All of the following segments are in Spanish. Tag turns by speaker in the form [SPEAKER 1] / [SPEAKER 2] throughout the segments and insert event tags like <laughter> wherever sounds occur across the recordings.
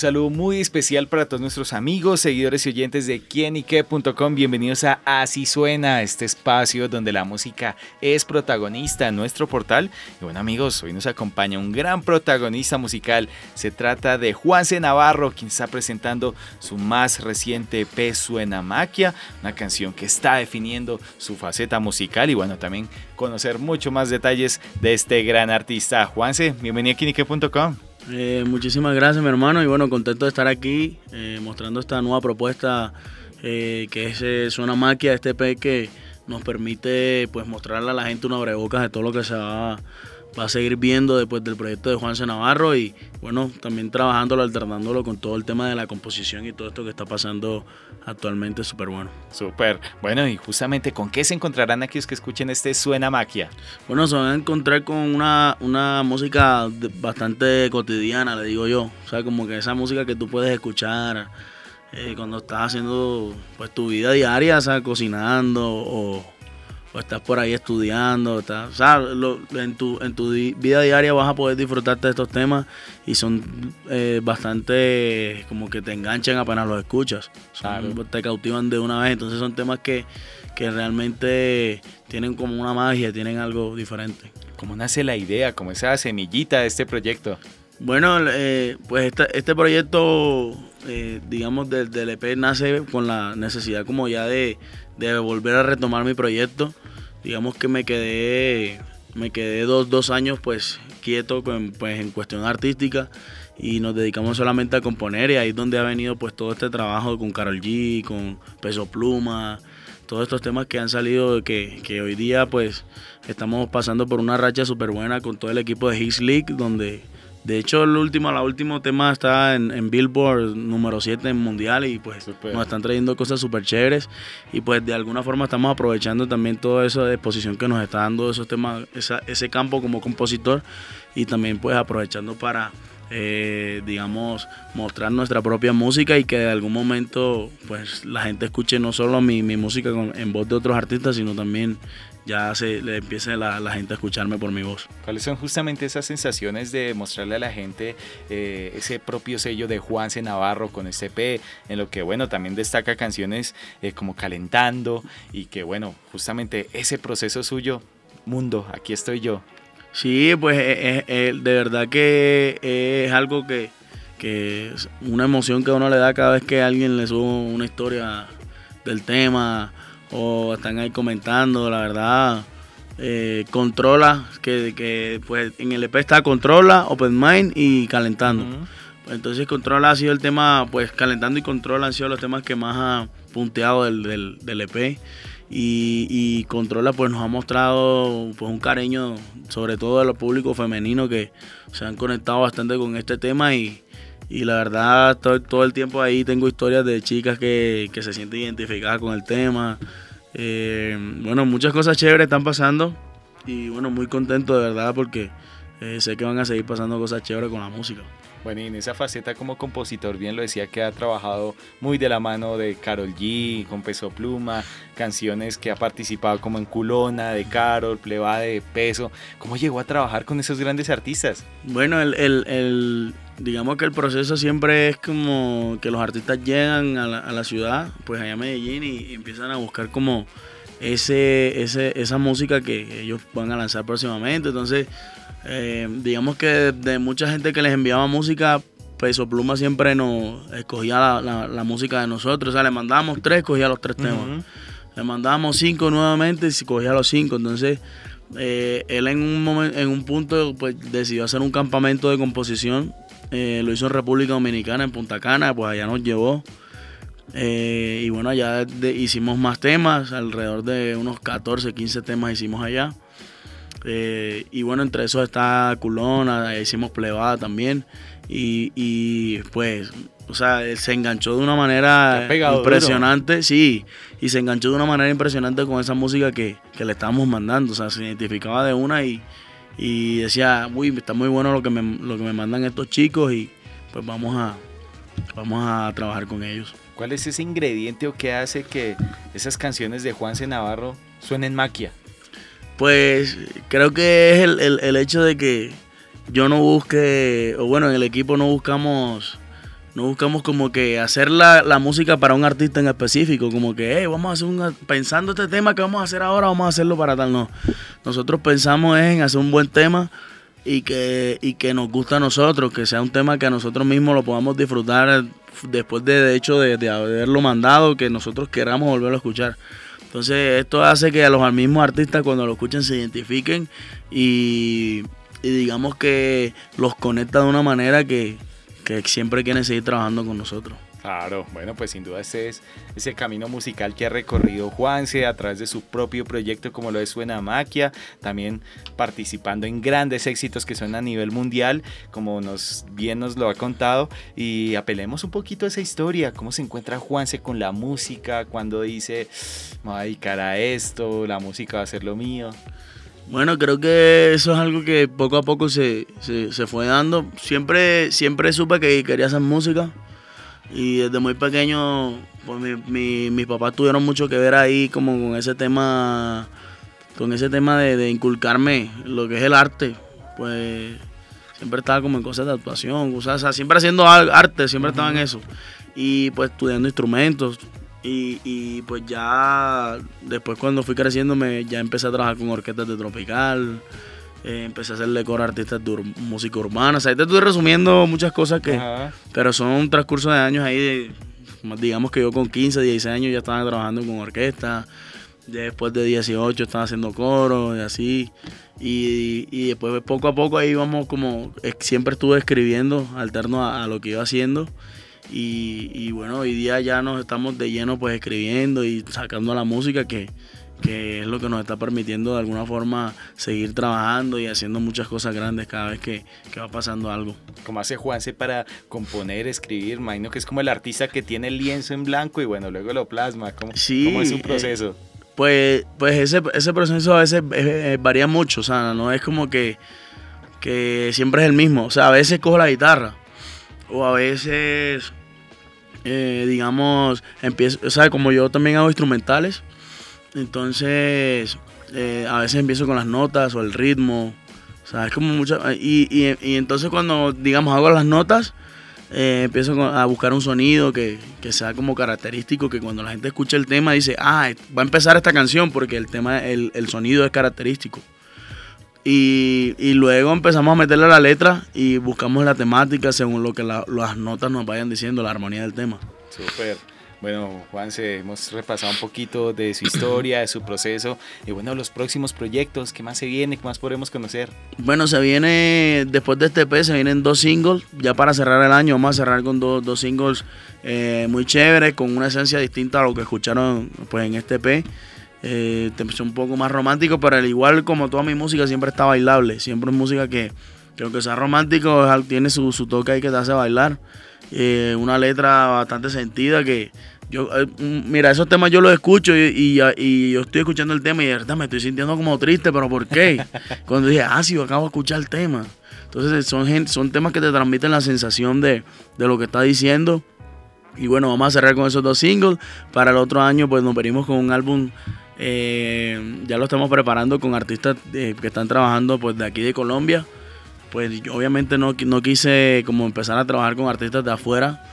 [SPEAKER 1] Saludo muy especial para todos nuestros amigos, seguidores y oyentes de quienique.com. Bienvenidos a Así Suena, este espacio donde la música es protagonista en nuestro portal. Y bueno amigos, hoy nos acompaña un gran protagonista musical. Se trata de Juanse Navarro, quien está presentando su más reciente P Suena Maquia, una canción que está definiendo su faceta musical y bueno, también conocer mucho más detalles de este gran artista. Juanse, bienvenido a quienique.com.
[SPEAKER 2] Eh, muchísimas gracias, mi hermano, y bueno, contento de estar aquí eh, mostrando esta nueva propuesta eh, que es Suena Maquia, este P que nos permite pues mostrarle a la gente una abrebocas de todo lo que se va va a seguir viendo después del proyecto de Juanse Navarro y bueno, también trabajándolo, alternándolo con todo el tema de la composición y todo esto que está pasando actualmente, súper bueno.
[SPEAKER 1] Súper. Bueno, y justamente, ¿con qué se encontrarán aquellos que escuchen este Suena Maquia?
[SPEAKER 2] Bueno, se van a encontrar con una, una música bastante cotidiana, le digo yo. O sea, como que esa música que tú puedes escuchar eh, cuando estás haciendo pues tu vida diaria, o sea, cocinando o o estás por ahí estudiando, o sea, en, tu, en tu vida diaria vas a poder disfrutarte de estos temas y son eh, bastante como que te enganchan apenas los escuchas, te cautivan de una vez, entonces son temas que, que realmente tienen como una magia, tienen algo diferente.
[SPEAKER 1] ¿Cómo nace la idea, como esa semillita de este proyecto?
[SPEAKER 2] Bueno, eh, pues este, este proyecto, eh, digamos, del, del EP nace con la necesidad como ya de, de volver a retomar mi proyecto. Digamos que me quedé, me quedé dos, dos años pues quieto pues, en cuestión artística y nos dedicamos solamente a componer y ahí es donde ha venido pues todo este trabajo con Carol G, con Peso Pluma, todos estos temas que han salido que, que hoy día pues estamos pasando por una racha súper buena con todo el equipo de His League donde de hecho, el último, la último tema está en, Billboard número 7 en mundial y pues nos están trayendo cosas súper chéveres y pues de alguna forma estamos aprovechando también toda esa exposición que nos está dando esos temas, ese campo como compositor y también pues aprovechando para, eh, digamos, mostrar nuestra propia música y que de algún momento pues la gente escuche no solo mi, mi música en voz de otros artistas, sino también ya se le empiece la, gente a escucharme por mi voz.
[SPEAKER 1] ¿Cuáles son justamente esas sensaciones de mostrarle a la gente eh, ese propio sello de Juanse Navarro con este P, en lo que bueno, también destaca canciones eh, como Calentando y que bueno, justamente ese proceso suyo, mundo, aquí estoy yo.
[SPEAKER 2] Sí, pues eh, de verdad que es algo que, que es una emoción que uno le da cada vez que alguien le sube una historia del tema o están ahí comentando, la verdad. Eh, controla, que, que, pues en el EP está Controla, Open Mind y Calentando. Pues, entonces Controla ha sido el tema, pues Calentando y Controla han sido los temas que más ha punteado del, del, EP. Y, Controla pues nos ha mostrado pues un cariño, sobre todo de los públicos femeninos que se han conectado bastante con este tema y, y la verdad, todo, todo, el tiempo ahí tengo historias de chicas que, se sienten identificadas con el tema. Eh, bueno, muchas cosas chéveres están pasando. Y bueno, muy contento de verdad porque eh, sé que van a seguir pasando cosas chéveres con la música.
[SPEAKER 1] Bueno, y en esa faceta como compositor, bien lo decía que ha trabajado muy de la mano de Carol G, con Peso Pluma, canciones que ha participado como en Culona, de Carol, Pleba de Peso. ¿Cómo llegó a trabajar con esos grandes artistas?
[SPEAKER 2] Bueno, el, el, digamos que el proceso siempre es como que los artistas llegan a la, ciudad, pues allá a Medellín, y, empiezan a buscar como ese, ese, esa música que ellos van a lanzar próximamente. Entonces, eh, digamos que de, mucha gente que les enviaba música, Peso Pluma siempre nos escogía la, música de nosotros. O sea, le mandábamos tres, escogía los tres temas. Le mandábamos cinco nuevamente y escogía los cinco. Entonces, eh, él en un, momento, en un punto pues, decidió hacer un campamento de composición. Eh, lo hizo en República Dominicana, en Punta Cana, pues allá nos llevó. y bueno, allá hicimos más temas, alrededor de unos 14, 15 temas hicimos allá. Eh, y bueno, entre esos está Culona, hicimos plebada también. Y, pues, o sea, se enganchó de una manera impresionante, sí, y se enganchó de una manera impresionante con esa música que, le estábamos mandando. O sea, se identificaba de una y, y decía, uy, está muy bueno lo que me, lo que me mandan estos chicos y pues vamos a, vamos a trabajar con ellos.
[SPEAKER 1] ¿Cuál es ese ingrediente o qué hace que esas canciones de Juanse Navarro suenen maquia?
[SPEAKER 2] Pues creo que es el, hecho de que yo no busque, o bueno, en el equipo no buscamos no buscamos como que hacer la, música para un artista en específico, como que, hey, vamos a hacer un, pensando este tema que vamos a hacer ahora, vamos a hacerlo para tal, no. Nosotros pensamos en hacer un buen tema y que, y que nos gusta a nosotros, que sea un tema que a nosotros mismos lo podamos disfrutar después de, de hecho de, haberlo mandado, que nosotros queramos volverlo a escuchar. Entonces esto hace que a los mismos artistas cuando lo escuchen se identifiquen y, y digamos que los conecta de una manera que, que siempre quieren seguir trabajando con nosotros.
[SPEAKER 1] Claro, bueno, pues sin duda ese es ese camino musical que ha recorrido Juanse a través de su propio proyecto como lo es Suena Maquia, también participando en grandes éxitos que son a nivel mundial, como nos bien nos lo ha contado y apelemos un poquito a esa historia, cómo se encuentra Juanse con la música, cuando dice, me voy a dedicar a esto, la música va a ser lo mío.
[SPEAKER 2] Bueno, creo que eso es algo que poco a poco se, se fue dando. Siempre, siempre supe que quería hacer música y desde muy pequeño, pues mis papás tuvieron mucho que ver ahí como con ese tema, con ese tema de, inculcarme lo que es el arte. Pues siempre estaba como en cosas de actuación, o sea, siempre haciendo arte, siempre estaba en eso. Y pues estudiando instrumentos. Y, pues ya después cuando fui creciendo me, ya empecé a trabajar con orquestas de tropical. Eh, empecé a hacerle coro a artistas de música urbana. O sea, ahí te estoy resumiendo muchas cosas que. Pero son un transcurso de años ahí. digamos que yo con 15, 16 años ya estaba trabajando con orquesta. Después de 18 estaba haciendo coro y así. Y, y, después poco a poco ahí vamos como. Siempre estuve escribiendo alterno a, lo que iba haciendo. Y, y, bueno, hoy día ya nos estamos de lleno pues escribiendo y sacando la música que, que es lo que nos está permitiendo de alguna forma seguir trabajando y haciendo muchas cosas grandes cada vez que, va pasando algo.
[SPEAKER 1] Como hace Juanse para componer, escribir, imagino que es como el artista que tiene el lienzo en blanco y bueno, luego lo plasma. ¿Cómo, sí, ¿cómo es un proceso?
[SPEAKER 2] pues, pues ese, ese proceso a veces varía mucho, o sea, no es como que, que siempre es el mismo, o sea, a veces cojo la guitarra o a veces... Eh, digamos, empiezo, como yo también hago instrumentales, entonces, eh, a veces empiezo con las notas o el ritmo. Como. Y, y, entonces cuando, digamos, hago las notas, eh, empiezo a buscar un sonido que, sea como característico, que cuando la gente escucha el tema dice, ah, va a empezar esta canción porque el tema, el, sonido es característico. Y, luego empezamos a meterle la letra y buscamos la temática según lo que las notas nos vayan diciendo, la armonía del tema.
[SPEAKER 1] Súper. Bueno, Juanse, hemos repasado un poquito de su historia, de su proceso y bueno, los próximos proyectos, ¿qué más se viene? ¿Qué más podremos conocer?
[SPEAKER 2] Bueno, se viene, después de este EP, se vienen dos singles, ya para cerrar el año, vamos a cerrar con dos, dos singles eh, muy chéveres, con una esencia distinta a lo que escucharon pues, en este EP. Eh, un poco más romántico, pero al igual como toda mi música siempre está bailable, siempre es música que, que sea romántico, tiene su, su toque ahí que te hace bailar. Eh, una letra bastante sentida que yo, eh, mm, mira, esos temas yo los escucho y, yo estoy escuchando el tema y de verdad me estoy sintiendo como triste, pero ¿por qué? <laughs> Cuando dije, ah, sí, yo acabo de escuchar el tema. Entonces son, son temas que te transmiten la sensación de, lo que está diciendo. Y bueno, vamos a cerrar con esos dos singles. Para el otro año, pues nos venimos con un álbum. Eh, ya lo estamos preparando con artistas que están trabajando pues de aquí de Colombia. Pues yo obviamente no, no quise como empezar a trabajar con artistas de afuera,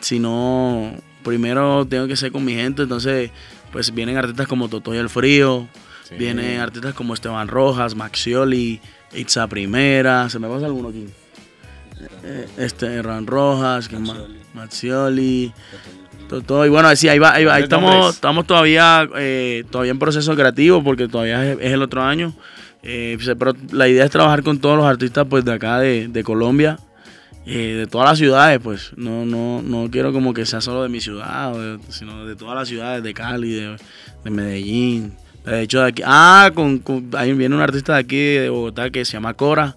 [SPEAKER 2] sino primero tengo que ser con mi gente, entonces pues vienen artistas como Totoy el Frío, vienen artistas como Esteban Rojas, Maxioli, Itza Primera, ¿se me pasa alguno aquí? Eh, este, Ran Rojas, Maxioli, Totoy, bueno, sí, ahí va, ahí, va, ahí estamos, estamos todavía, eh, todavía en proceso creativo porque todavía es el otro año. Eh, pero la idea es trabajar con todos los artistas pues de acá de, Colombia, eh, de todas las ciudades, pues no, no, no quiero como que sea solo de mi ciudad, sino de todas las ciudades, de Cali, de, Medellín. De hecho, de aquí, ah, con, ahí viene un artista de aquí de Bogotá que se llama Cora,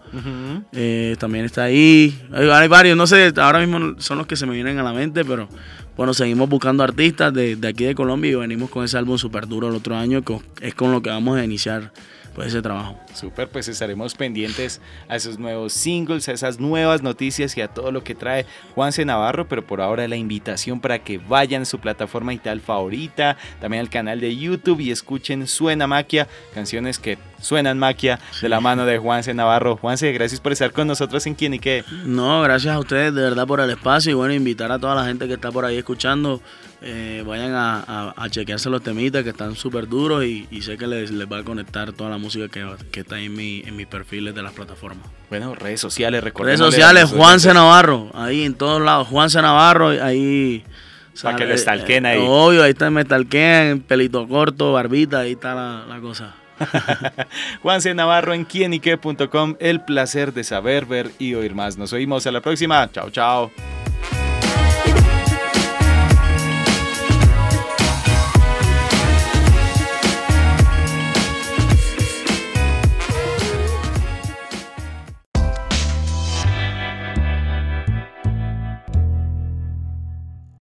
[SPEAKER 2] eh, también está ahí. Hay, varios, no sé, ahora mismo son los que se me vienen a la mente, pero bueno, seguimos buscando artistas de, de aquí de Colombia y venimos con ese álbum super duro el otro año, es con lo que vamos a iniciar pues ese trabajo.
[SPEAKER 1] Súper, pues estaremos pendientes a esos nuevos singles, a esas nuevas noticias y a todo lo que trae Juanse Navarro, pero por ahora la invitación para que vayan a su plataforma digital favorita, también al canal de YouTube y escuchen Suena Maquia, canciones que suenan maquia de la mano de Juanse Navarro. Juanse, gracias por estar con nosotros en Quién y Qué.
[SPEAKER 2] No, gracias a ustedes de verdad por el espacio y bueno, invitar a toda la gente que está por ahí escuchando, eh, vayan a, chequearse los temitas que están súper duros y, sé que les, les, va a conectar toda la música que, que está en, mi, en mis perfiles de las plataformas.
[SPEAKER 1] Bueno, redes sociales,
[SPEAKER 2] Redes sociales, Juanse Navarro, ahí en todos lados, Juanse Navarro, ahí...
[SPEAKER 1] Para que lo estalquen ahí.
[SPEAKER 2] Obvio, ahí está, me estalquen, pelito corto, barbita, ahí está la, la cosa. <laughs>
[SPEAKER 1] Juanse Navarro en quienique.com. El placer de saber, ver y oír más. Nos oímos a la próxima. Chao, chao.